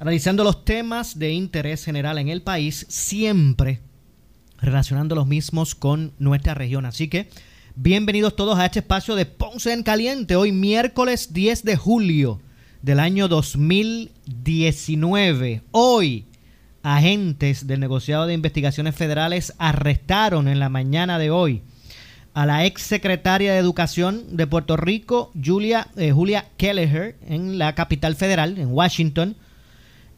analizando los temas de interés general en el país, siempre relacionando los mismos con nuestra región. Así que bienvenidos todos a este espacio de Ponce en Caliente, hoy miércoles 10 de julio del año 2019. Hoy, agentes del negociado de investigaciones federales arrestaron en la mañana de hoy a la ex secretaria de Educación de Puerto Rico, Julia, eh, Julia Kelleher, en la capital federal, en Washington,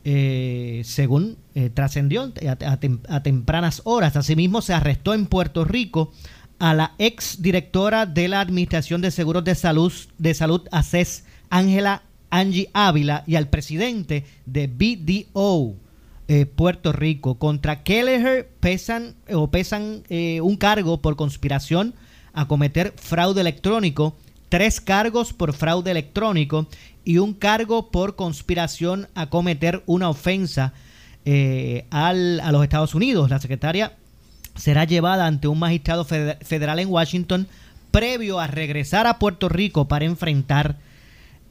eh, según eh, trascendió a, tempranas horas. Asimismo, se arrestó en Puerto Rico a la ex directora de la Administración de Seguros de Salud, de Salud ACES, Ángela Angie Ávila, y al presidente de BDO. Eh, Puerto Rico. Contra Kelleher pesan o pesan un cargo por conspiración a cometer fraude electrónico, tres cargos por fraude electrónico y un cargo por conspiración a cometer una ofensa eh, a los Estados Unidos. La secretaria será llevada ante un magistrado federal en Washington previo a regresar a Puerto Rico para enfrentar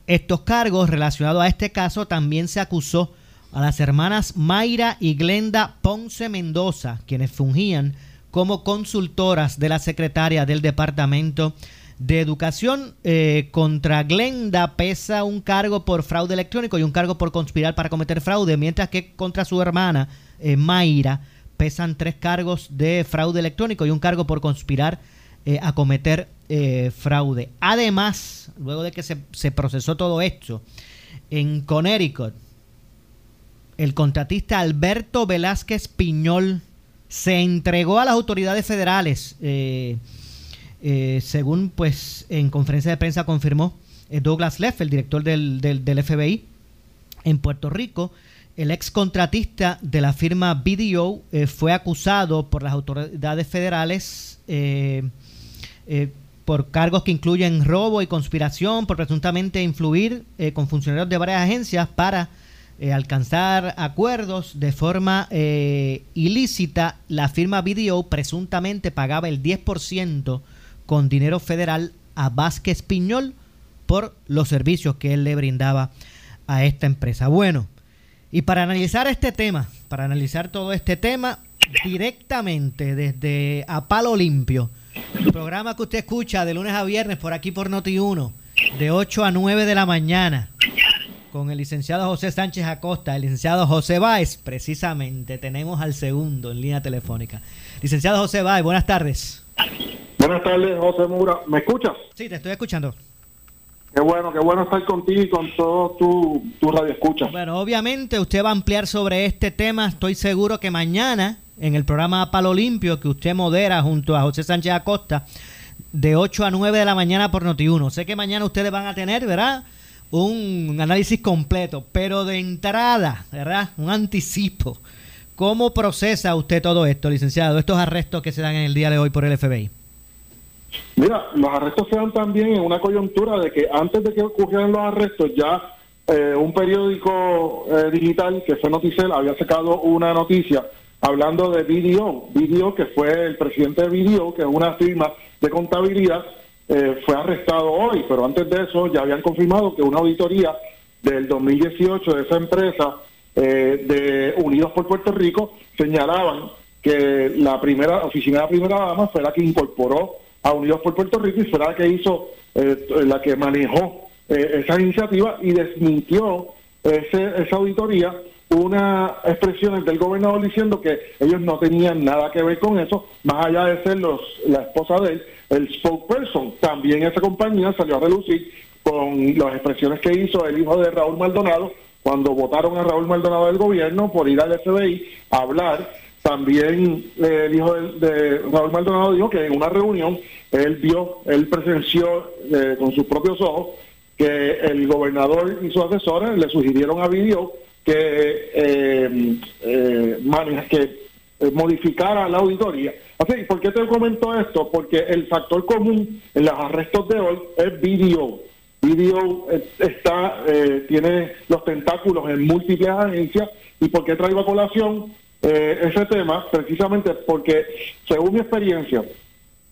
estos cargos. Relacionados a este caso, también se acusó a las hermanas Mayra y Glenda Ponce Mendoza, quienes fungían como consultoras de la secretaria del Departamento de Educación eh, contra Glenda pesa un cargo por fraude electrónico y un cargo por conspirar para cometer fraude, mientras que contra su hermana eh, Mayra pesan tres cargos de fraude electrónico y un cargo por conspirar eh, a cometer fraude. Además, luego de que se, se procesó todo esto, en Connecticut, el contratista Alberto Velázquez Piñol se entregó a las autoridades federales eh, según pues en conferencia de prensa confirmó eh, Douglas Leff, el director del, del, FBI en Puerto Rico, el ex contratista de la firma BDO eh, fue acusado por las autoridades federales por cargos que incluyen robo y conspiración, por presuntamente influir con funcionarios de varias agencias para alcanzar acuerdos de forma ilícita. La firma BDO presuntamente pagaba el 10% con dinero federal a Vázquez Piñol por los servicios que él le brindaba a esta empresa. Bueno, y para analizar este tema, para analizar todo este tema directamente desde A Palo Limpio, programa que usted escucha de lunes a viernes por aquí por Noti1, de 8 a 9 de la mañana, con el licenciado José Sánchez Acosta, el licenciado José Báez, precisamente tenemos al segundo en línea telefónica. Licenciado José Báez, buenas tardes. Buenas tardes, José Mura. ¿Me escuchas? Sí, te estoy escuchando. Qué bueno, qué bueno estar contigo y con todo tu, tu radio escucha. Bueno, obviamente usted va a ampliar sobre este tema. Estoy seguro que mañana, en el programa Palo Limpio, que usted modera junto a José Sánchez Acosta, de 8 a 9 de la mañana por Noti1. Sé que mañana ustedes van a tener, ¿verdad? Un análisis completo, pero de entrada, ¿verdad? Un anticipo. ¿Cómo procesa usted todo esto, licenciado? Estos arrestos que se dan en el día de hoy por el FBI. Mira, los arrestos se dan también en una coyuntura de que antes de que ocurrieran los arrestos ya eh, un periódico eh, digital que fue Noticel había sacado una noticia hablando de BDO, BDO que fue el presidente de BDO, que es una firma de contabilidad, eh, fue arrestado hoy, pero antes de eso ya habían confirmado que una auditoría del 2018 de esa empresa de Unidos por Puerto Rico señalaban que la primera oficina de la primera dama fue la que incorporó a Unidos por Puerto Rico y fue la que hizo, eh, la que manejó eh, esa iniciativa y desmintió ese, esa auditoría una expresión del gobernador diciendo que ellos no tenían nada que ver con eso, más allá de ser los, la esposa de él, el spokesperson. También esa compañía salió a relucir con las expresiones que hizo el hijo de Raúl Maldonado cuando votaron a Raúl Maldonado del gobierno por ir al FBI a hablar también eh, el hijo de, Raúl Maldonado dijo que en una reunión él vio, él presenció eh, con sus propios ojos que el gobernador y sus asesores le sugirieron a Video que eh, que eh, modificara la auditoría. Así, ¿por qué te comento esto? Porque el factor común en los arrestos de hoy es video. Video eh, está, eh, tiene los tentáculos en múltiples agencias. ¿Y por qué traigo a colación ese tema? Precisamente porque, según mi experiencia,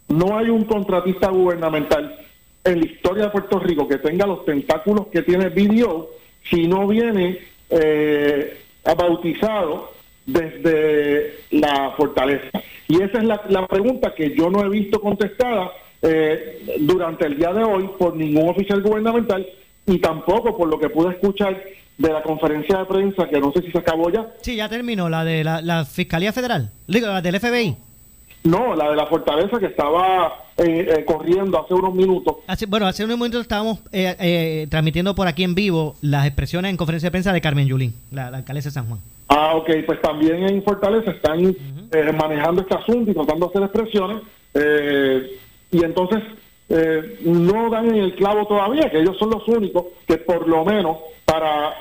no hay un contratista gubernamental en la historia de Puerto Rico que tenga los tentáculos que tiene video si no viene eh, bautizado desde la fortaleza. Y esa es la, pregunta que yo no he visto contestada eh, durante el día de hoy por ningún oficial gubernamental y tampoco por lo que pude escuchar de la conferencia de prensa, que no sé si se acabó ya. Sí, ya terminó, la de la, Fiscalía Federal, la del FBI. No, la de la fortaleza que estaba eh, eh, corriendo hace unos minutos. bueno, hace unos minutos estábamos eh, transmitiendo por aquí en vivo las expresiones en conferencia de prensa de Carmen Yulín, la, alcaldesa de San Juan. Ah, ok, pues también en Fortaleza están manejando este asunto y tratando de hacer expresiones. y entonces no dan en el clavo todavía, que ellos son los únicos que por lo menos para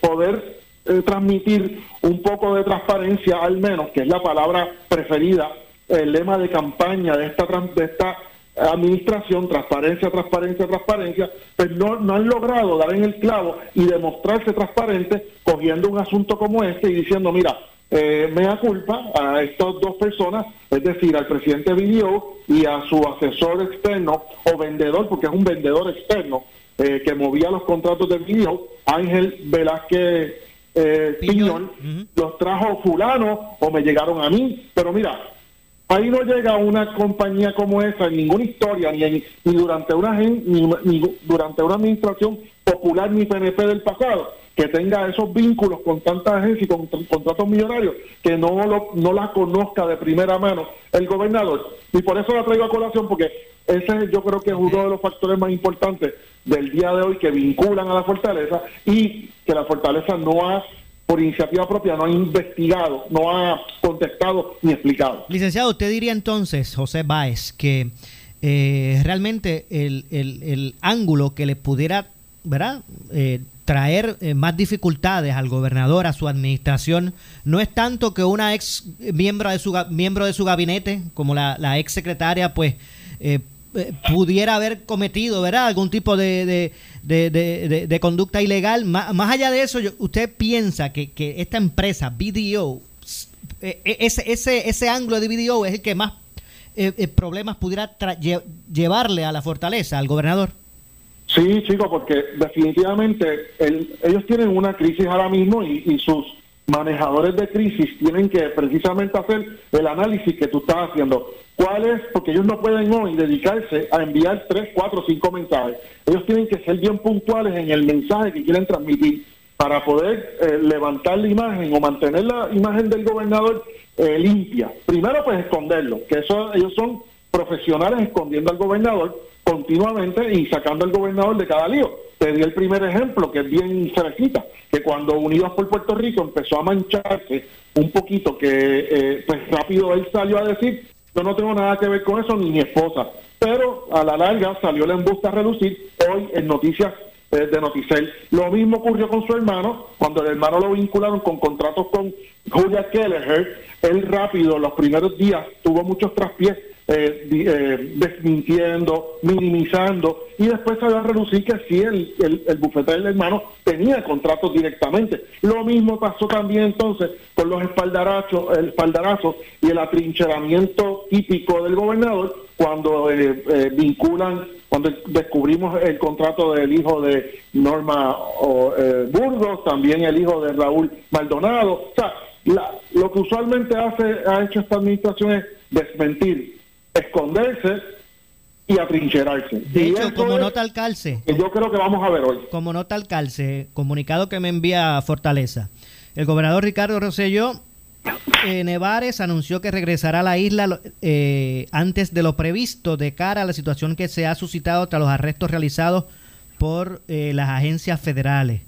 poder eh, transmitir un poco de transparencia, al menos, que es la palabra preferida, el lema de campaña de esta, administración, transparencia, transparencia, transparencia, pues no, han logrado dar en el clavo y demostrarse transparente cogiendo un asunto como este y diciendo, mira, eh, me da culpa a estas dos personas, es decir, al presidente Video y a su asesor externo o vendedor, porque es un vendedor externo eh, que movía los contratos de Video, Ángel Velázquez eh, Piñón, los trajo fulano o me llegaron a mí, pero mira, ahí no llega una compañía como esa en ninguna historia, ni, ni durante una ni, durante una administración popular ni PNP del pasado, que tenga esos vínculos con tanta agencias y con, contratos millonarios, que no, lo, no la conozca de primera mano el gobernador. Y por eso la traigo a colación, porque ese yo creo que es uno de los factores más importantes del día de hoy que vinculan a la fortaleza y que la fortaleza no ha por iniciativa propia no ha investigado, no ha contestado ni explicado. Licenciado, usted diría entonces, José Báez, que eh, realmente el, ángulo que le pudiera ¿verdad? Eh, traer eh, más dificultades al gobernador, a su administración, no es tanto que una ex miembro de su, miembro de su gabinete, como la, la ex secretaria, pues eh, pudiera haber cometido, ¿verdad? Algún tipo de, de, conducta ilegal. Más, allá de eso, ¿usted piensa que, esta empresa, BDO, eh, eh, ese, ese, ese ángulo de BDO es el que más problemas pudiera llevarle a la fortaleza, al gobernador? Sí, chico, porque definitivamente ellos tienen una crisis ahora mismo y, y sus manejadores de crisis tienen que precisamente hacer el análisis que tú estás haciendo. ¿Cuál es? Porque ellos no pueden hoy dedicarse a enviar tres, cuatro, cinco mensajes. Ellos tienen que ser bien puntuales en el mensaje que quieren transmitir para poder eh, levantar la imagen o mantener la imagen del gobernador eh, limpia. Primero, pues esconderlo, que eso ellos son profesionales escondiendo al gobernador continuamente y sacando al gobernador de cada lío. Te di el primer ejemplo, que es bien cerquita, que cuando Unidos por Puerto Rico empezó a mancharse un poquito, que eh, pues rápido él salió a decir, yo no tengo nada que ver con eso, ni mi esposa. Pero a la larga salió la embusta a relucir hoy en noticias eh, de Noticel. Lo mismo ocurrió con su hermano, cuando el hermano lo vincularon con contratos con Julia Kelleher, él rápido, los primeros días, tuvo muchos traspiés eh, eh, desmintiendo, minimizando, y después va a reducir que sí, el, el, bufete del hermano tenía contratos directamente. Lo mismo pasó también entonces con los espaldarazos, espaldarazos y el atrincheramiento típico del gobernador cuando eh, eh, vinculan, cuando descubrimos el contrato del hijo de Norma Burgos, también el hijo de Raúl Maldonado. O sea, lo que usualmente hace ha hecho esta administración es desmentir esconderse y atrincherarse. De hecho, como nota al calce. yo creo que vamos a ver hoy. Como nota al calce, comunicado que me envía Fortaleza. El gobernador Ricardo Rosselló eh, Nevares anunció que regresará a la isla eh, antes de lo previsto de cara a la situación que se ha suscitado tras los arrestos realizados por eh, las agencias federales.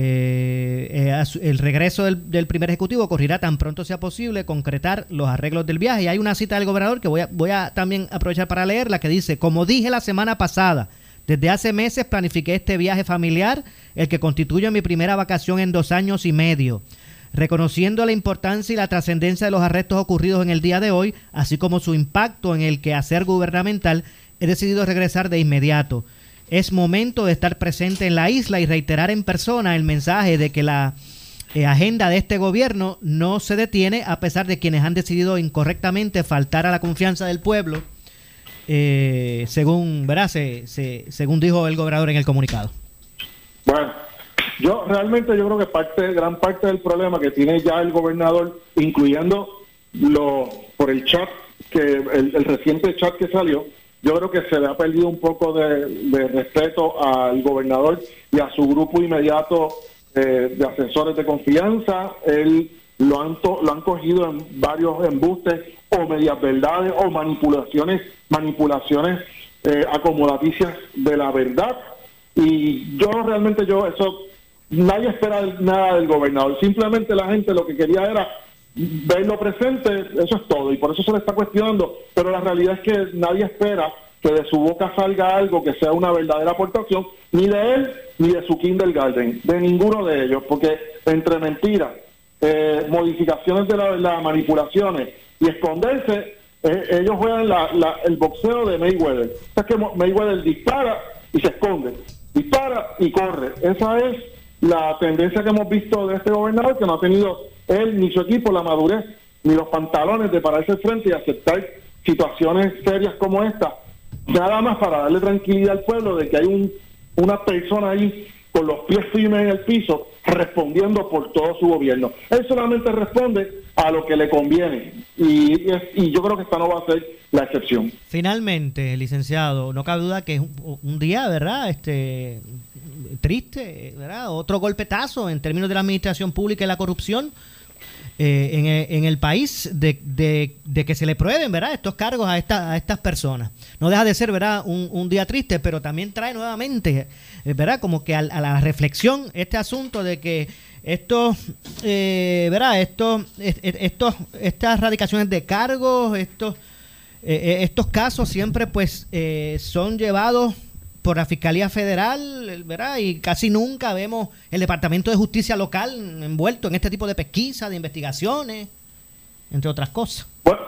Eh, eh, el regreso del, primer ejecutivo ocurrirá tan pronto sea posible concretar los arreglos del viaje. Y hay una cita del gobernador que voy a, voy a también aprovechar para leerla que dice, como dije la semana pasada, desde hace meses planifiqué este viaje familiar, el que constituye mi primera vacación en dos años y medio. Reconociendo la importancia y la trascendencia de los arrestos ocurridos en el día de hoy, así como su impacto en el quehacer gubernamental, he decidido regresar de inmediato. Es momento de estar presente en la isla y reiterar en persona el mensaje de que la eh, agenda de este gobierno no se detiene a pesar de quienes han decidido incorrectamente faltar a la confianza del pueblo, eh, según, según dijo el gobernador en el comunicado. Bueno, yo realmente yo creo que parte, gran parte del problema que tiene ya el gobernador, incluyendo lo por el chat que el, reciente chat que salió, yo creo que se le ha perdido un poco de, respeto al gobernador y a su grupo inmediato eh, de asesores de confianza. Él lo han lo han cogido en varios embustes o medias verdades o manipulaciones manipulaciones eh, acomodaticias de la verdad y yo realmente yo eso nadie espera nada del gobernador, simplemente la gente lo que quería era verlo presente, eso es todo, y por eso se le está cuestionando, pero la realidad es que nadie espera que de su boca salga algo que sea una verdadera aportación, ni de él ni de su kindergarten, de ninguno de ellos, porque entre mentiras, eh, modificaciones de la verdad, manipulaciones y esconderse, eh, ellos juegan el boxeo de Mayweather. O que Mayweather dispara y se esconde, dispara y corre. Esa es la tendencia que hemos visto de este gobernador, que no ha tenido él ni su equipo la madurez ni los pantalones de pararse frente y aceptar situaciones serias como esta, nada más para darle tranquilidad al pueblo de que hay un, una persona ahí con los pies firmes en el piso respondiendo por todo su gobierno. Él solamente responde a lo que le conviene y, y yo creo que esta no va a ser la excepción. Finalmente, licenciado, no cabe duda que es un, día, ¿verdad? Este triste, ¿verdad? Otro golpetazo en términos de la administración pública y la corrupción. Eh, en, el país de, de, que se le prueben ¿verdad? estos cargos a, esta, a estas personas. No deja de ser ¿verdad? Un, día triste, pero también trae nuevamente eh, ¿verdad? como que a, la reflexión este asunto de que estos, eh, ¿verdad? Estos, estos, estas radicaciones de cargos, estos, estos casos siempre pues son llevados por la Fiscalía Federal, ¿verdad? Y casi nunca vemos el Departamento de Justicia local envuelto en este tipo de pesquisas, de investigaciones, entre otras cosas. Bueno,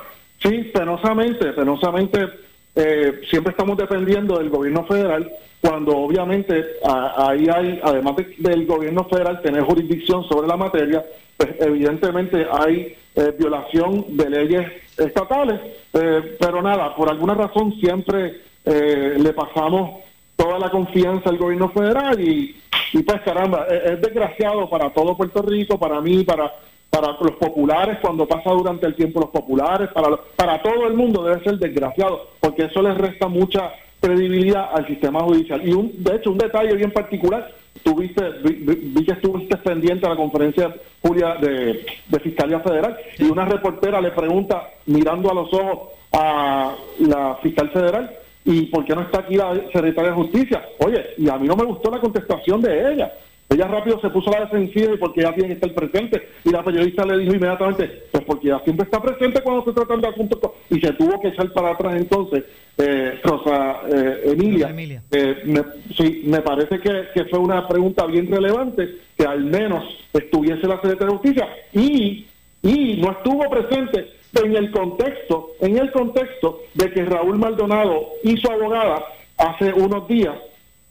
sí, penosamente, penosamente eh, siempre estamos dependiendo del gobierno federal cuando obviamente ahí hay, además del gobierno federal tener jurisdicción sobre la materia, pues evidentemente hay eh, violación de leyes estatales, eh, pero nada, por alguna razón siempre le pasamos toda la confianza al gobierno federal y, pues caramba, es, desgraciado para todo Puerto Rico, para mí, para para los populares cuando pasa durante el tiempo los populares, para para todo el mundo debe ser desgraciado, porque eso les resta mucha credibilidad al sistema judicial. Y un, de hecho, un detalle bien particular, tuviste, vi, que estuviste pendiente a la conferencia Julia de, de Fiscalía Federal y una reportera le pregunta, mirando a los ojos a la fiscal federal, ¿Y por qué no está aquí la secretaria de Justicia? Oye, y a mí no me gustó la contestación de ella. Ella rápido se puso a la defensiva y porque ella tiene que estar presente. Y la periodista le dijo inmediatamente, pues porque ella siempre está presente cuando se tratan de asuntos. Y se tuvo que echar para atrás entonces, eh, Rosa eh, Emilia. Eh, me, sí, me parece que, que, fue una pregunta bien relevante, que al menos estuviese la secretaria de Justicia. Y, y no estuvo presente en el contexto, en el contexto de que Raúl Maldonado y su abogada hace unos días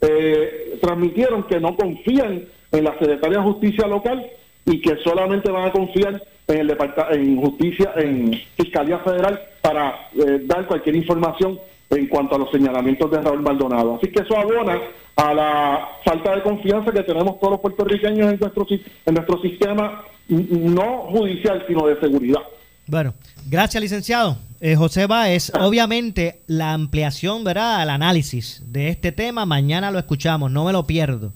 eh, transmitieron que no confían en la Secretaría de Justicia local y que solamente van a confiar en el en justicia, en Fiscalía Federal para eh, dar cualquier información en cuanto a los señalamientos de Raúl Maldonado. Así que eso abona a la falta de confianza que tenemos todos los puertorriqueños en nuestro, en nuestro sistema, no judicial, sino de seguridad. Bueno, gracias, licenciado. Eh, José Báez, obviamente la ampliación, ¿verdad? Al análisis de este tema, mañana lo escuchamos, no me lo pierdo.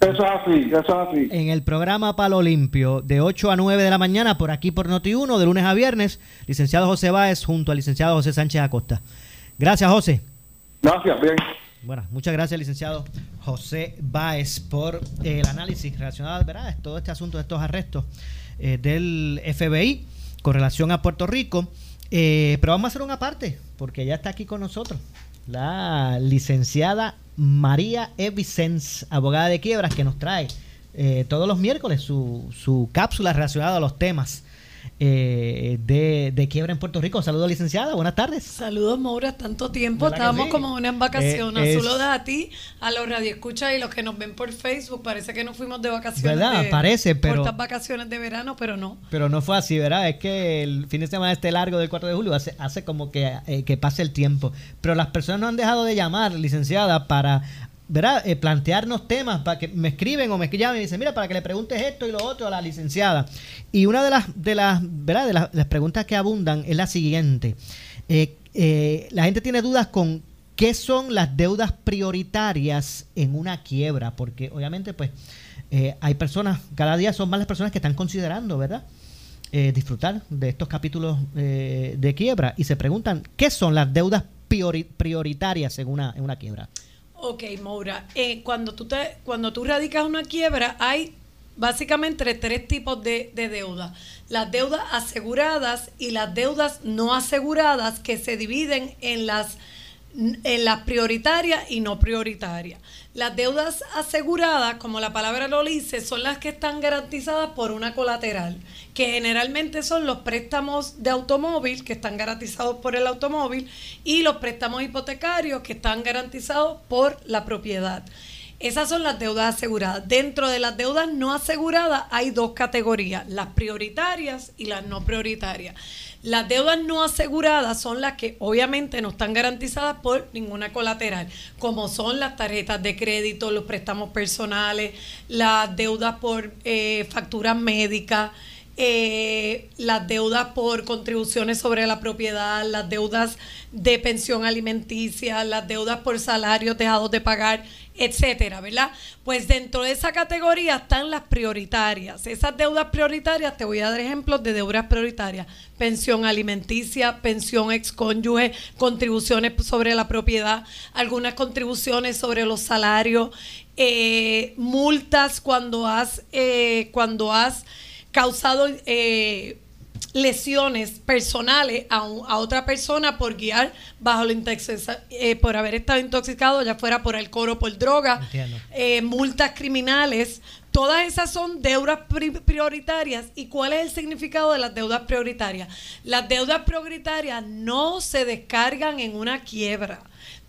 Eso es así, eso es así. En el programa Palo Limpio, de 8 a 9 de la mañana, por aquí por Noti1, de lunes a viernes, licenciado José Báez junto al licenciado José Sánchez Acosta. Gracias, José. Gracias, bien. Bueno, muchas gracias, licenciado José Báez, por el análisis relacionado, ¿verdad? Todo este asunto de estos arrestos eh, del FBI con relación a Puerto Rico. Eh, pero vamos a hacer una parte, porque ya está aquí con nosotros la licenciada María E. abogada de quiebras, que nos trae eh, todos los miércoles su, su cápsula relacionada a los temas eh, de, de, quiebra en Puerto Rico. Saludos, licenciada. Buenas tardes. Saludos, Maura. Tanto tiempo. Estábamos como una en vacaciones. Eh, Saludos a ti, a los radioescuchas y los que nos ven por Facebook. Parece que no fuimos de vacaciones. ¿Verdad? Parece, pero. Cortas vacaciones de verano, pero no. Pero no fue así, ¿verdad? Es que el fin de semana este largo del 4 de julio hace, hace como que, eh, que pase el tiempo. Pero las personas no han dejado de llamar, licenciada, para ¿verdad? Eh, plantearnos temas para que me escriben o me llamen y dicen, mira, para que le preguntes esto y lo otro a la licenciada. Y una de las, de las, ¿verdad? De las, preguntas que abundan es la siguiente. Eh, eh, la gente tiene dudas con qué son las deudas prioritarias en una quiebra, porque obviamente pues hay personas, cada día son más las personas que están considerando, ¿verdad? disfrutar de estos capítulos de quiebra y se preguntan qué son las deudas prioritarias en una, en una quiebra. Ok, Maura, eh, cuando, tú te, cuando tú radicas una quiebra, hay básicamente tres tipos de, de deuda. Las deudas aseguradas y las deudas no aseguradas que se dividen en las en las prioritarias y no prioritarias. Las deudas aseguradas, como la palabra lo dice, son las que están garantizadas por una colateral, que generalmente son los préstamos de automóvil, que están garantizados por el automóvil, y los préstamos hipotecarios, que están garantizados por la propiedad. Esas son las deudas aseguradas. Dentro de las deudas no aseguradas hay dos categorías, las prioritarias y las no prioritarias. Las deudas no aseguradas son las que obviamente no están garantizadas por ninguna colateral, como son las tarjetas de crédito, los préstamos personales, las deudas por eh, facturas médicas, eh, las deudas por contribuciones sobre la propiedad, las deudas de pensión alimenticia, las deudas por salarios dejados de pagar, etcétera, ¿verdad? Pues dentro de esa categoría están las prioritarias. Esas deudas prioritarias, te voy a dar ejemplos de deudas prioritarias: pensión alimenticia, pensión excónyuge, contribuciones sobre la propiedad, algunas contribuciones sobre los salarios, eh, multas cuando has, eh, cuando has causado eh, lesiones personales a, a, otra persona por guiar bajo la eh, por haber estado intoxicado, ya fuera por alcohol o por droga, eh, multas criminales. Todas esas son deudas prioritarias. ¿Y cuál es el significado de las deudas prioritarias? Las deudas prioritarias no se descargan en una quiebra.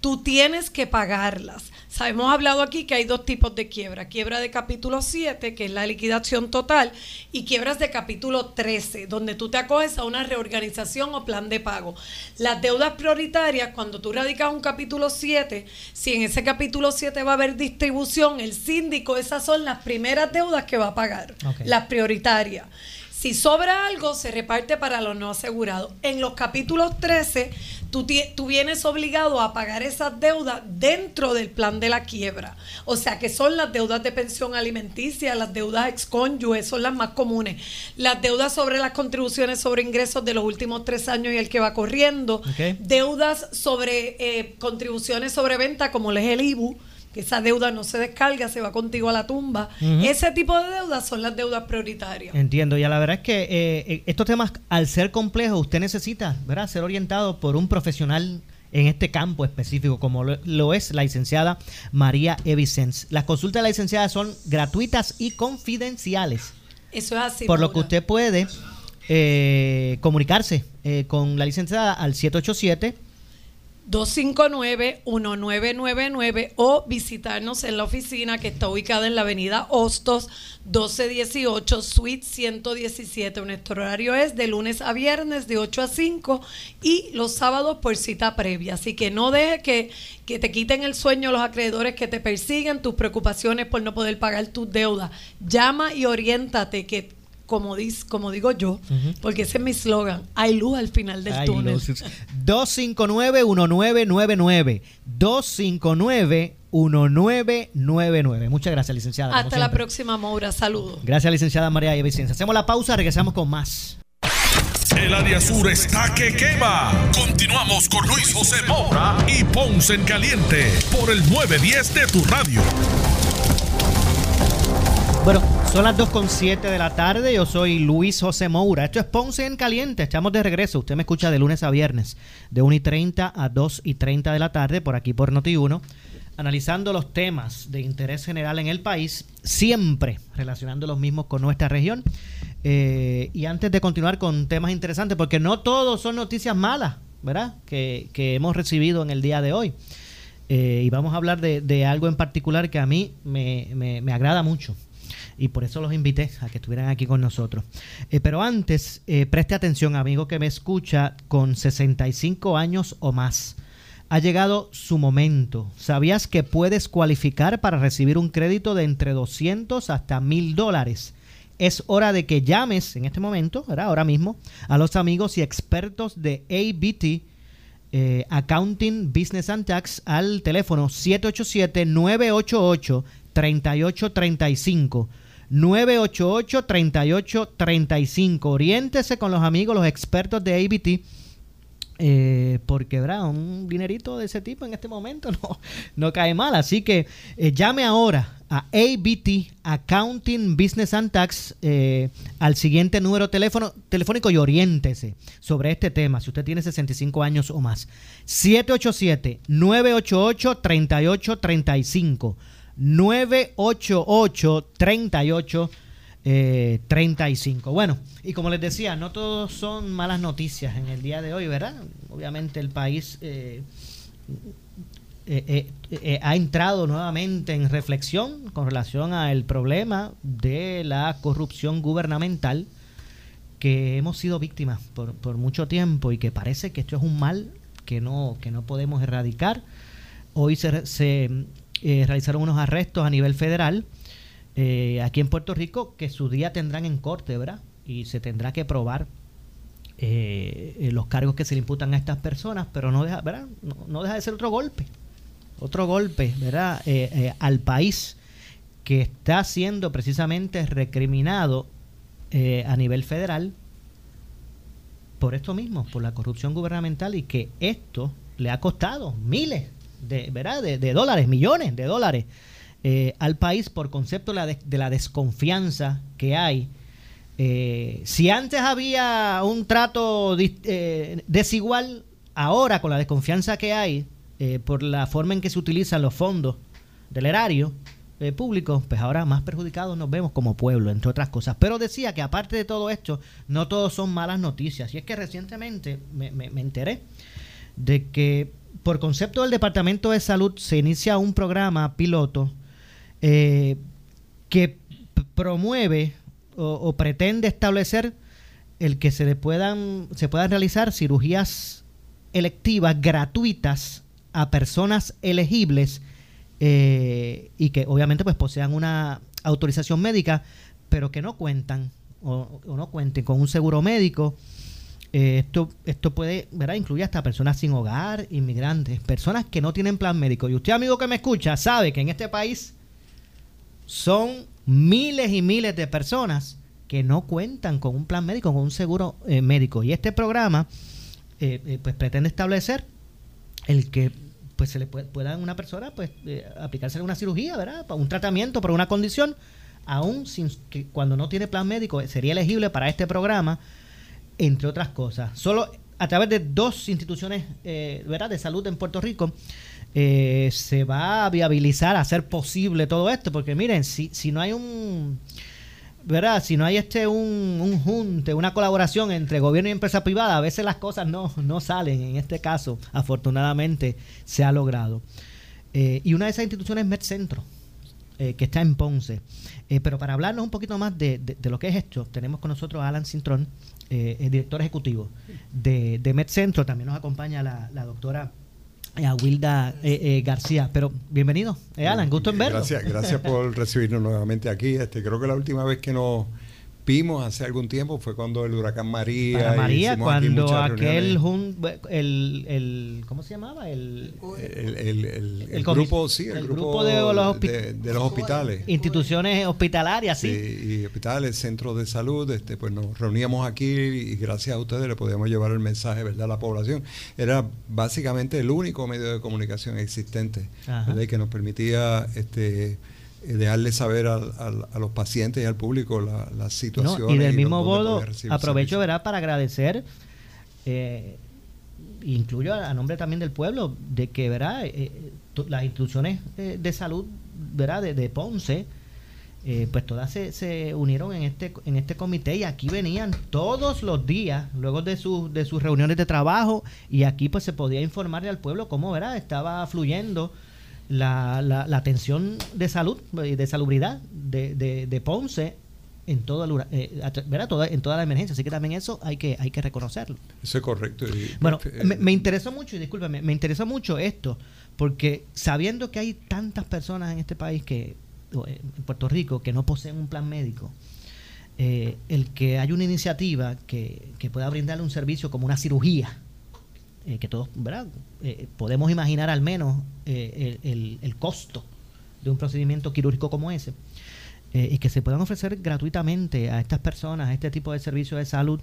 Tú tienes que pagarlas. Hemos hablado aquí que hay dos tipos de quiebra. Quiebra de capítulo 7, que es la liquidación total, y quiebras de capítulo 13, donde tú te acoges a una reorganización o plan de pago. Las deudas prioritarias, cuando tú radicas un capítulo 7, si en ese capítulo 7 va a haber distribución, el síndico, esas son las primeras deudas que va a pagar, las prioritarias. Si sobra algo, se reparte para los no asegurados. En los capítulos 13, tú, tú, vienes obligado a pagar esas deudas dentro del plan de la quiebra. O sea, que son las deudas de pensión alimenticia, las deudas excónyuges, son las más comunes. Las deudas sobre las contribuciones sobre ingresos de los últimos tres años y el que va corriendo. Deudas sobre eh, contribuciones sobre venta, como les el IBU que esa deuda no se descarga, se va contigo a la tumba. Ese tipo de deudas son las deudas prioritarias. Entiendo, y la verdad es que eh, eh, estos temas, al ser complejos, usted necesita ¿verdad? ser orientado por un profesional en este campo específico, como lo, es la licenciada María Evicens. Las consultas de la licenciada son gratuitas y confidenciales. Eso es así. Por lo que usted puede eh, comunicarse con la licenciada al 787 259-1999 o visitarnos en la oficina que está ubicada en la avenida Hostos 1218, Suite 117. Nuestro horario es de lunes a viernes de 8 a 5 y los sábados por cita previa. Así que no deje que, que te quiten el sueño los acreedores que te persiguen, tus preocupaciones por no poder pagar tus deudas. Llama y oriéntate que como, como digo yo, porque ese es mi slogan, hay luz al final del túnel. 259-1999. 259-1999. Muchas gracias, licenciada. Hasta la próxima, Maura. Saludos. Gracias, licenciada María Vicente. Hacemos la pausa, regresamos con más. El área sur está que quema. Continuamos con Luis José Moura y Ponce en Caliente por el 910 de tu radio. Bueno, son las 2.7 de la tarde. Yo soy Luis José Moura. Esto es Ponce en Caliente. Estamos de regreso. Usted me escucha de lunes a viernes, de 1 y 30 a 2 y 30 de la tarde, por aquí por Noti1. analizando los temas de interés general en el país, siempre relacionando los mismos con nuestra región. Eh, y antes de continuar con temas interesantes, porque no todos son noticias malas, ¿verdad? Que, hemos recibido en el día de hoy. Eh, y vamos a hablar de, algo en particular que a mí me, me, agrada mucho. Y por eso los invité a que estuvieran aquí con nosotros. Eh, pero antes, preste atención, amigo que me escucha con 65 años o más ha llegado su momento. ¿Sabías que puedes cualificar para recibir un crédito de entre 200 hasta 1000 dólares? Es hora de que llames en este momento, ahora mismo, a los amigos y expertos de ABT, eh, Accounting, Business and Tax, al teléfono 787-988-3835. 988-3835. Oriéntese con los amigos, los expertos de ABT eh, porque ¿verdad? un dinerito de ese tipo en este momento no, no cae mal. Así que eh, llame ahora a ABT, Accounting Business and Tax, eh, al siguiente número teléfono, telefónico y oriéntese sobre este tema si usted tiene 65 años o más. 787-988-3835. 988-3835. Eh, 35. Bueno, y como les decía, no todos son malas noticias en el día de hoy, ¿verdad? Obviamente el país eh, eh, eh, ha entrado nuevamente en reflexión con relación al problema de la corrupción gubernamental que hemos sido víctimas por, por mucho tiempo y que parece que esto es un mal que no, que no podemos erradicar. Hoy se realizaron unos arrestos a nivel federal eh, aquí en Puerto Rico que su día tendrán en corte, ¿verdad? Y se tendrá que probar eh, eh, los cargos que se le imputan a estas personas, pero no deja, ¿verdad? No, deja de ser otro golpe, otro golpe, ¿verdad? al país que está siendo precisamente recriminado a nivel federal por esto mismo, por la corrupción gubernamental y que esto le ha costado miles de, ¿verdad? de dólares, millones de dólares eh, al país por concepto de la, desconfianza que hay. Eh, si antes había un trato eh, desigual, ahora con la desconfianza que hay por la forma en que se utilizan los fondos del erario público, pues ahora más perjudicados nos vemos como pueblo, entre otras cosas. Pero decía que aparte de todo esto, no todos son malas noticias. Y es que recientemente me, me enteré de que por concepto del Departamento de Salud se inicia un programa piloto eh, que promueve o, pretende establecer el que se le puedan se puedan realizar cirugías electivas gratuitas a personas elegibles eh, y que obviamente pues posean una autorización médica pero que no cuentan o, no cuenten con un seguro médico eh, esto esto puede ¿verdad? incluir hasta personas sin hogar inmigrantes personas que no tienen plan médico y usted amigo que me escucha sabe que en este país son miles y miles de personas que no cuentan con un plan médico, con un seguro eh, médico. Y este programa eh, pues pretende establecer el que pues se le pueda a una persona pues aplicarse una cirugía, ¿verdad? Un tratamiento por una condición, aún sin que cuando no tiene plan médico sería elegible para este programa, entre otras cosas. Solo a través de dos instituciones ¿verdad? de salud en Puerto Rico eh, se va a viabilizar, a hacer posible todo esto, porque miren, si, si no hay un, ¿verdad? Si no hay este un, un junte, una colaboración entre gobierno y empresa privada, a veces las cosas no, no salen. En este caso, afortunadamente, se ha logrado. Eh, y una de esas instituciones es MedCentro, eh, que está en Ponce. pero para hablarnos un poquito más de, de, lo que es esto, tenemos con nosotros a Alan Cintrón, el director ejecutivo de, de MedCentro. También nos acompaña la, la doctora a Wilda eh, eh, García. Pero bienvenido, eh, Alan, gusto en verlo. Gracias, gracias por recibirnos nuevamente aquí. Este, creo que la última vez que nos vimos hace algún tiempo fue cuando el huracán María. María, cuando aquel el, el, ¿cómo se llamaba? El, el, grupo, sí, el, grupo, de, los, de, los hospitales. Instituciones hospitalarias, sí. y hospitales, centros de salud, este, pues nos reuníamos aquí y gracias a ustedes le podíamos llevar el mensaje ¿verdad? a la población. Era básicamente el único medio de comunicación existente que nos permitía este dejarle saber a, los pacientes y al público la, situación. y del mismo modo, aprovecho ¿verdad? para agradecer eh, incluyo a, nombre también del pueblo, de que ¿verdad? las instituciones de salud ¿verdad? De, Ponce, pues todas se, se, unieron en este en este comité y aquí venían todos los días luego de, sus de sus reuniones de trabajo y aquí pues se podía informarle al pueblo cómo ¿verdad? estaba fluyendo la, la, la atención de salud y de salubridad de, de, Ponce en toda, eh, toda, en toda la emergencia. Así que también eso hay que, hay que reconocerlo. Eso es correcto. bueno, eh, me, me, interesó mucho, y discúlpame, me interesó mucho esto, porque sabiendo que hay tantas personas en este país que, en Puerto Rico, que no poseen un plan médico, eh, el que hay una iniciativa que, que pueda brindarle un servicio como una cirugía, eh, que todos ¿verdad? Eh, podemos imaginar al menos eh, el, el, costo de un procedimiento quirúrgico como ese, y que se puedan ofrecer gratuitamente a estas personas este tipo de servicios de salud,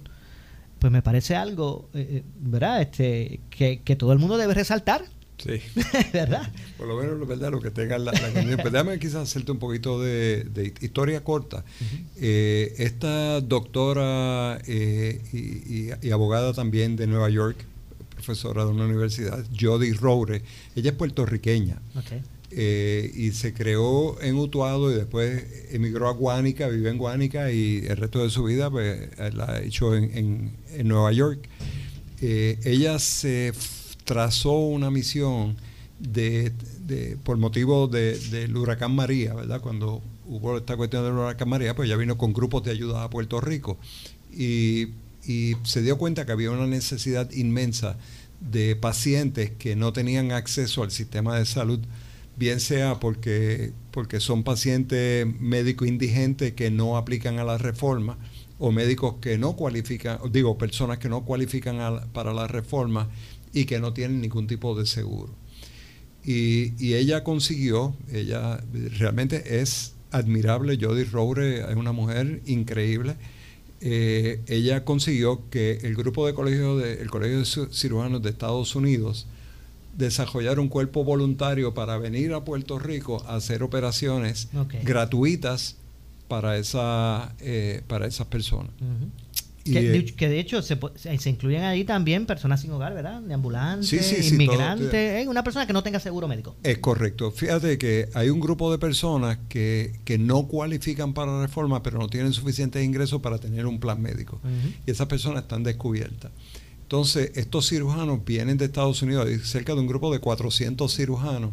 pues me parece algo, ¿verdad? Este, que, que todo el mundo debe resaltar. Sí. ¿Verdad? Por lo menos, ¿verdad? Lo que tenga la, la Pero déjame quizás hacerte un poquito de, de historia corta. esta doctora y, y, abogada también de Nueva York, profesora de una universidad, Jody Roure. Ella es puertorriqueña. Eh, y se creó en Utuado y después emigró a Guánica, vive en Guánica y el resto de su vida pues, la ha hecho en, Nueva York. Eh, ella se trazó una misión de, por motivo del huracán María, ¿verdad? Cuando hubo esta cuestión del huracán María, pues ella vino con grupos de ayuda a Puerto Rico. Y y se dio cuenta que había una necesidad inmensa de pacientes que no tenían acceso al sistema de salud, bien sea porque, porque son pacientes médicos indigentes que no aplican a la reforma, o médicos que no cualifican, digo, personas que no cualifican para la reforma y que no tienen ningún tipo de seguro. Y, y ella consiguió, ella realmente es admirable, Jody Roure es una mujer increíble eh, ella consiguió que el grupo de colegio de, el Colegio de Cirujanos de Estados Unidos desarrollara un cuerpo voluntario para venir a Puerto Rico a hacer operaciones gratuitas para, esa, eh, para esas personas. Que, de hecho se, se, incluyen ahí también personas sin hogar, ¿verdad? De ambulantes, inmigrantes, eh, una persona que no tenga seguro médico. Es correcto. Fíjate que hay un grupo de personas que, que no cualifican para la reforma, pero no tienen suficientes ingresos para tener un plan médico. Y esas personas están descubiertas. Entonces, estos cirujanos vienen de Estados Unidos, hay cerca de un grupo de 400 cirujanos,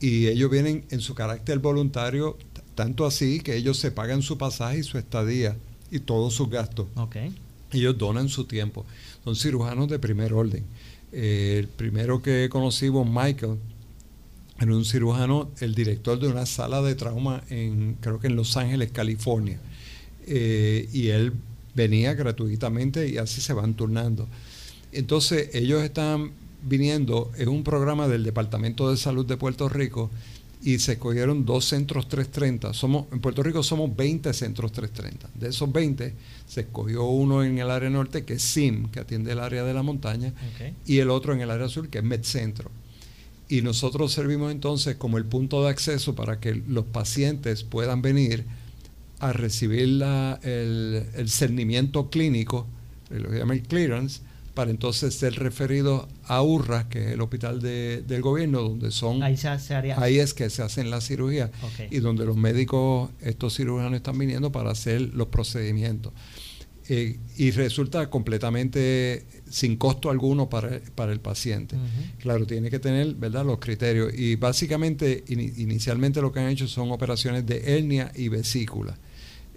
y ellos vienen en su carácter voluntario, tanto así que ellos se pagan su pasaje y su estadía y todos sus gastos. Ellos donan su tiempo. Son cirujanos de primer orden. Eh, el primero que conocimos, Michael, era un cirujano, el director de una sala de trauma en, creo que en Los Ángeles, California. Eh, y él venía gratuitamente y así se van turnando. Entonces, ellos están viniendo, es un programa del Departamento de Salud de Puerto Rico y se escogieron dos centros 330. Somos, en Puerto Rico somos 20 centros 330. De esos 20 se escogió uno en el área norte, que es SIM, que atiende el área de la montaña, y el otro en el área sur, que es MedCentro. Y nosotros servimos entonces como el punto de acceso para que los pacientes puedan venir a recibir la, el, el cernimiento clínico, lo que llama el clearance, para entonces ser referido a URRA, que es el hospital del gobierno, donde son... Ahí, se hace ahí es que se hacen las cirugías y donde los médicos, estos cirujanos están viniendo para hacer los procedimientos. Eh, y resulta completamente sin costo alguno para, para el paciente. Claro, tiene que tener ¿verdad? los criterios. Y básicamente, inicialmente lo que han hecho son operaciones de hernia y vesícula.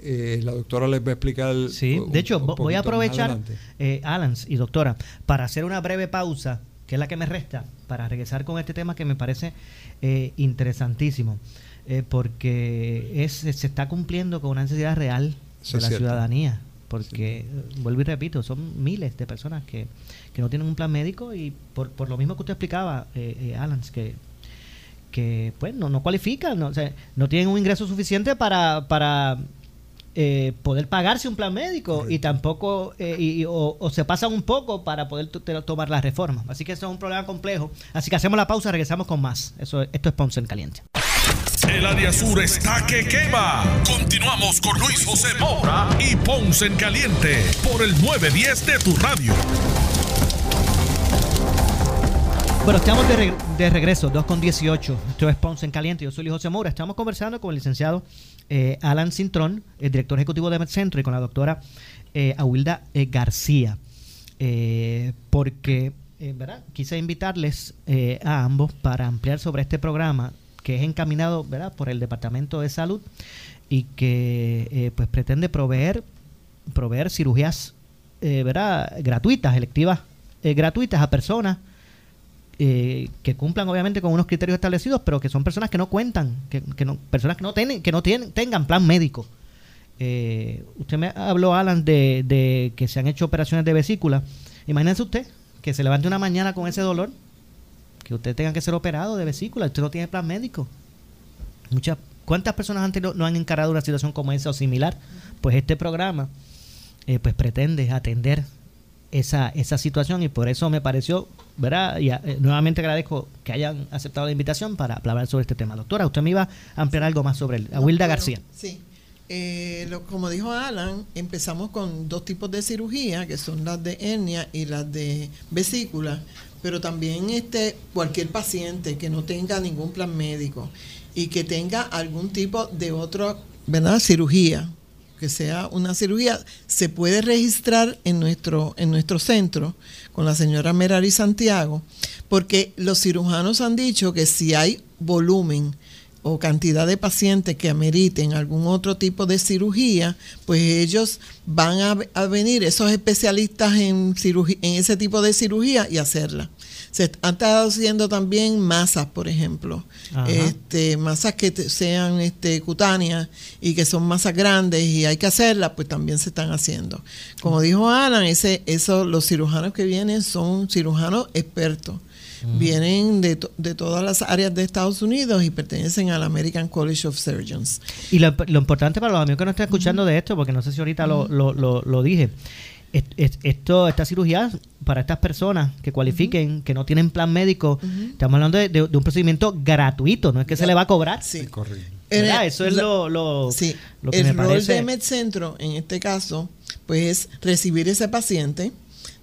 Eh, la doctora les va a explicar. Sí, de hecho, voy a aprovechar, eh, Alans y doctora, para hacer una breve pausa, que es la que me resta, para regresar con este tema que me parece eh, interesantísimo, eh, porque es, se está cumpliendo con una necesidad real de la ciudadanía. Porque, vuelvo y repito, son miles de personas que, que no tienen un plan médico y por, por lo mismo que usted explicaba, eh, Alans, que que pues no, no cualifican, no, o sea, no tienen un ingreso suficiente para, para eh, poder pagarse un plan médico y tampoco eh, o, se pasan un poco para poder tomar la reforma. Así que eso es un problema complejo. Así que hacemos la pausa, regresamos con más. Eso, esto es Ponce en Caliente. El área sur está que quema. Continuamos con Luis José Moura y Ponce en Caliente por el 910 de tu radio. Bueno, estamos de, regreso, 2 con 18. Esto es Ponce en Caliente. Yo soy Luis José Moura. Estamos conversando con el licenciado eh, Alan Cintrón, el director ejecutivo de MedCentro, y con la doctora eh, Awilda eh, García. porque, ¿verdad? Quise invitarles a ambos para ampliar sobre este programa que es encaminado, ¿verdad? Por el Departamento de Salud y que pues pretende proveer, proveer cirugías, ¿verdad? Gratuitas, electivas gratuitas a personas eh, que cumplan obviamente con unos criterios establecidos, pero que son personas que no cuentan, que, no, personas que no tienen, que no tienen, tengan plan médico. Eh, usted me habló, Alan, de, que se han hecho operaciones de vesícula. Imagínense usted que se levante una mañana con ese dolor, que usted tenga que ser operado de vesícula, usted no tiene plan médico. Muchas, ¿Cuántas personas antes no, han encarado una situación como esa o similar? Pues este programa eh, pues pretende atender esa, esa situación y por eso me pareció, ¿verdad? Y eh, nuevamente agradezco que hayan aceptado la invitación para hablar sobre este tema. Doctora, usted me iba a ampliar algo más sobre él. Wilda García. Sí. Eh, como dijo Alan, empezamos con dos tipos de cirugía, que son las de hernia y las de vesícula, pero también este, cualquier paciente que no tenga ningún plan médico y que tenga algún tipo de otra ¿verdad? cirugía, que sea una cirugía, se puede registrar en nuestro, en nuestro centro con la señora Merari Santiago, porque los cirujanos han dicho que si hay volumen o cantidad de pacientes que ameriten algún otro tipo de cirugía, pues ellos van a, a venir, esos especialistas en, en ese tipo de cirugía y hacerla. Se han estado haciendo también masas, por ejemplo, este, masas que sean este, cutáneas y que son masas grandes y hay que hacerlas, pues también se están haciendo. Como dijo Alan, ese, eso, los cirujanos que vienen son cirujanos expertos. Vienen de, de, todas las áreas de Estados Unidos y pertenecen al American College of Surgeons. Y lo, importante para los amigos que no están escuchando de esto, porque no sé si ahorita lo, lo, lo dije, esto, esta cirugía para estas personas que cualifiquen, que no tienen plan médico, estamos hablando de, un procedimiento gratuito, no es que se le va a cobrar. Sí, correcto. Eso es lo, lo, sí. que el rol de MedCentro, en este caso, pues es recibir ese paciente,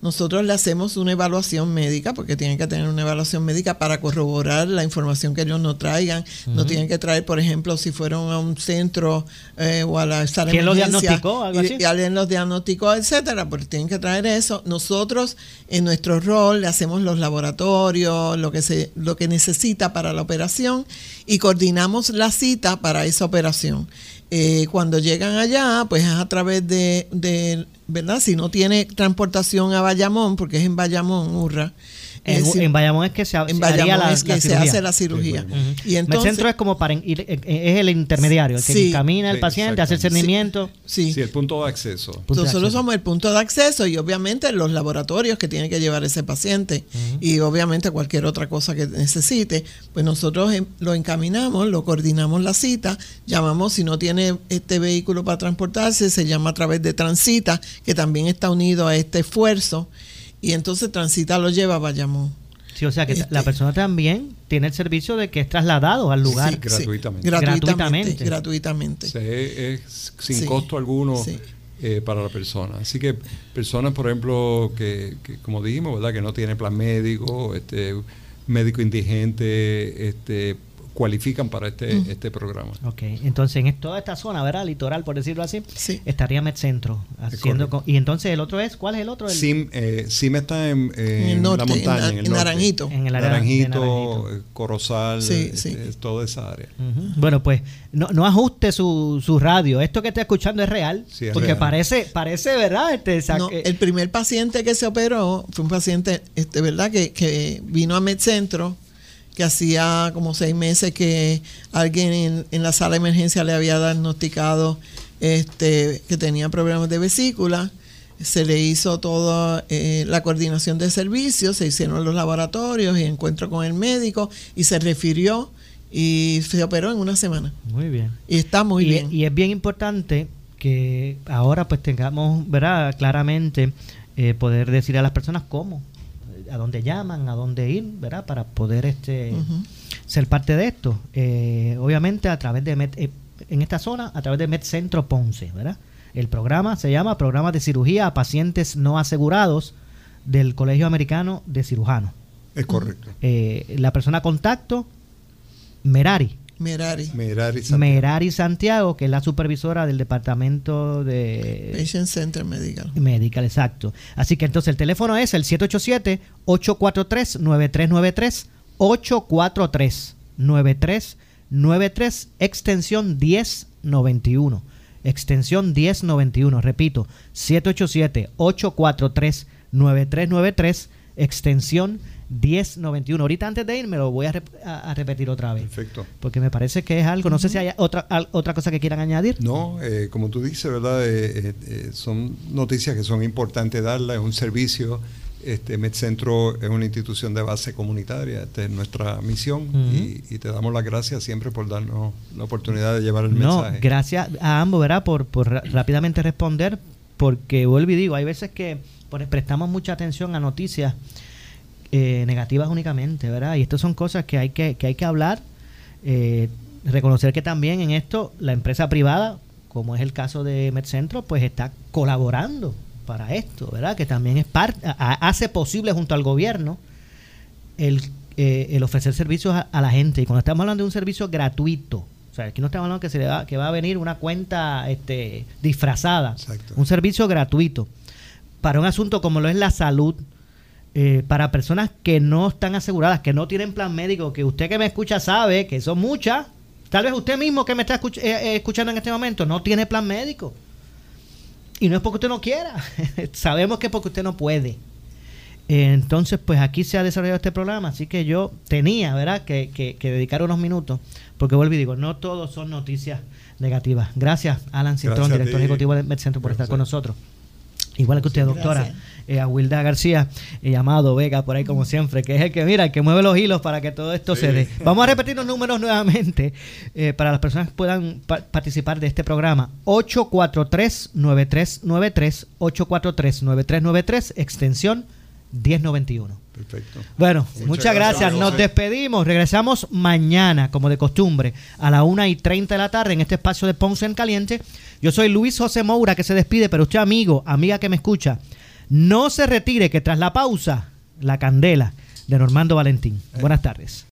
nosotros le hacemos una evaluación médica, porque tienen que tener una evaluación médica para corroborar la información que ellos nos traigan. No tienen que traer, por ejemplo, si fueron a un centro eh, o a la sala ¿Quién los diagnosticó? ¿Algo así? Y, alguien los diagnosticó, etcétera, porque tienen que traer eso. Nosotros, en nuestro rol, le hacemos los laboratorios, lo que, se, lo que necesita para la operación y coordinamos la cita para esa operación. Eh, cuando llegan allá, pues es a través de, de, ¿verdad? Si no tiene transportación a Bayamón, porque es en Bayamón, Urra, en, Bayamón es que se, en la, es que se hace la cirugía. y el centro es como para ir, eh, eh, es el intermediario, el que camina el paciente, hace el cernimiento. Sí. el punto de acceso. Nosotros somos el punto de acceso y obviamente los laboratorios que tiene que llevar ese paciente y obviamente cualquier otra cosa que necesite, pues nosotros lo encaminamos, lo coordinamos la cita, llamamos si no tiene este vehículo para transportarse, se llama a través de Transita, que también está unido a este esfuerzo y entonces Transita lo lleva a Bayamón. Sí, o sea que la este, persona también tiene el servicio de que es trasladado al lugar. Sí, gratuitamente. gratuitamente. Gratuitamente. es sin costo alguno eh, para la persona. Así que personas, por ejemplo, que, que, como dijimos, ¿verdad? Que no tienen plan médico, este médico indigente, este cualifican para este, este programa. Ok, entonces en toda esta zona, ¿verdad? Litoral, por decirlo así, estaría MedCentro haciendo... y entonces el otro es, ¿cuál es el otro? Sim, eh, Sim está en, la montaña, en, Naranjito. En el Naranjito, eh, Corozal, este, toda esa área. Bueno, pues no, no ajuste su, su radio. Esto que está escuchando es real, porque parece parece verdad. Este, el primer paciente que se operó fue un paciente, este, ¿verdad? Que, que vino a MedCentro que hacía como seis meses que alguien en, la sala de emergencia le había diagnosticado este, que tenía problemas de vesícula. Se le hizo toda eh, la coordinación de servicios, se hicieron los laboratorios y encuentro con el médico y se refirió y se operó en una semana. Muy bien. Y está muy bien. Y es bien importante que ahora pues tengamos, ¿verdad? Claramente eh, poder decir a las personas cómo a dónde llaman, a dónde ir, ¿verdad? Para poder este ser parte de esto. Eh, obviamente a través de eh, en esta zona, a través de MedCentro Ponce, ¿verdad? El programa se llama Programa de Cirugía a Pacientes No Asegurados del Colegio Americano de Cirujanos. Es correcto. Eh, la persona contacto, Merari. Merari. Merari Santiago. Merari Santiago, que es la supervisora del departamento de Patient Center Medical. Medical, exacto. Así que entonces el teléfono es el 787-843-9393, 843-9393, extensión 1091. Extensión 1091, repito, 787-843-9393, extensión 1091. Ahorita antes de irme lo voy a, repetir otra vez. Perfecto. Porque me parece que es algo. No sé si hay otra, otra cosa que quieran añadir. No, eh, como tú dices, ¿verdad? Eh, eh, son noticias que son importantes darlas. Es un servicio. Este MedCentro es una institución de base comunitaria. Esta es nuestra misión. y, te damos las gracias siempre por darnos la oportunidad de llevar el no, mensaje. Gracias a ambos, ¿verdad? Por, por rápidamente responder. Porque vuelvo y digo, hay veces que prestamos mucha atención a noticias eh, negativas únicamente, ¿verdad? Y estas son cosas que hay que, que, hay que hablar. Eh, reconocer que también en esto la empresa privada, como es el caso de MedCentro, pues está colaborando para esto, ¿verdad? Que también es parte, hace posible junto al gobierno el, eh, el ofrecer servicios a, la gente. Y cuando estamos hablando de un servicio gratuito, o sea, aquí no estamos hablando que se le va, que va a venir una cuenta este, disfrazada, un servicio gratuito para un asunto como lo es la salud, eh, para personas que no están aseguradas, que no tienen plan médico, que usted que me escucha sabe que son muchas. Tal vez usted mismo que me está eh, eh, escuchando en este momento no tiene plan médico. Y no es porque usted no quiera, sabemos que es porque usted no puede. Entonces, pues aquí se ha desarrollado este programa, así que yo tenía, ¿verdad?, que, que, dedicar unos minutos, porque vuelvo y digo, no todos son noticias negativas. Gracias, Alan Cintrón, director ejecutivo del Centro, por estar con nosotros. Igual que usted, doctora eh, a Wilda García, eh, llamado Vega, por ahí como siempre, que es el que mira, el que mueve los hilos para que todo esto se dé. Vamos a repetir los números nuevamente eh, para las personas que puedan participar de este programa. 843-9393, 843-9393, extensión 1091. Perfecto. Bueno, muchas, gracias. Nos despedimos. Regresamos mañana, como de costumbre, a la 1 y 30 de la tarde en este espacio de Ponce en Caliente. Yo soy Luis José Moura, que se despide, pero usted, amigo, amiga que me escucha, no se retire que tras la pausa, la candela de Normando Valentín. Buenas tardes.